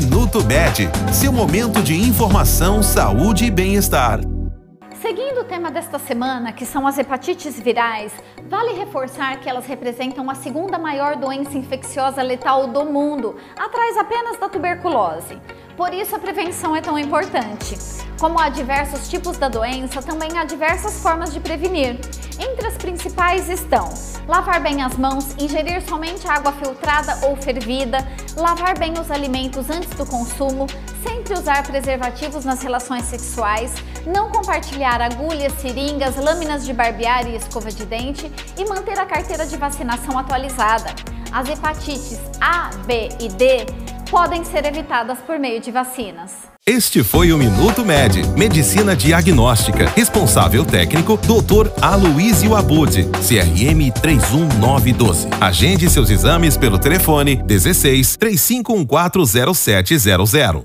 Minuto Med, seu momento de informação, saúde e bem-estar. Seguindo o tema desta semana, que são as hepatites virais, vale reforçar que elas representam a segunda maior doença infecciosa letal do mundo, atrás apenas da tuberculose. Por isso a prevenção é tão importante. Como há diversos tipos da doença, também há diversas formas de prevenir. Entre as principais estão lavar bem as mãos, ingerir somente água filtrada ou fervida, lavar bem os alimentos antes do consumo, sempre usar preservativos nas relações sexuais, não compartilhar agulhas, seringas, lâminas de barbear e escova de dente e manter a carteira de vacinação atualizada. As hepatites A, B e D podem ser evitadas por meio de vacinas. Este foi o Minuto Med, Medicina Diagnóstica. Responsável técnico, Dr. Aloysio Abud, CRM 31912. Agende seus exames pelo telefone 16 35140700.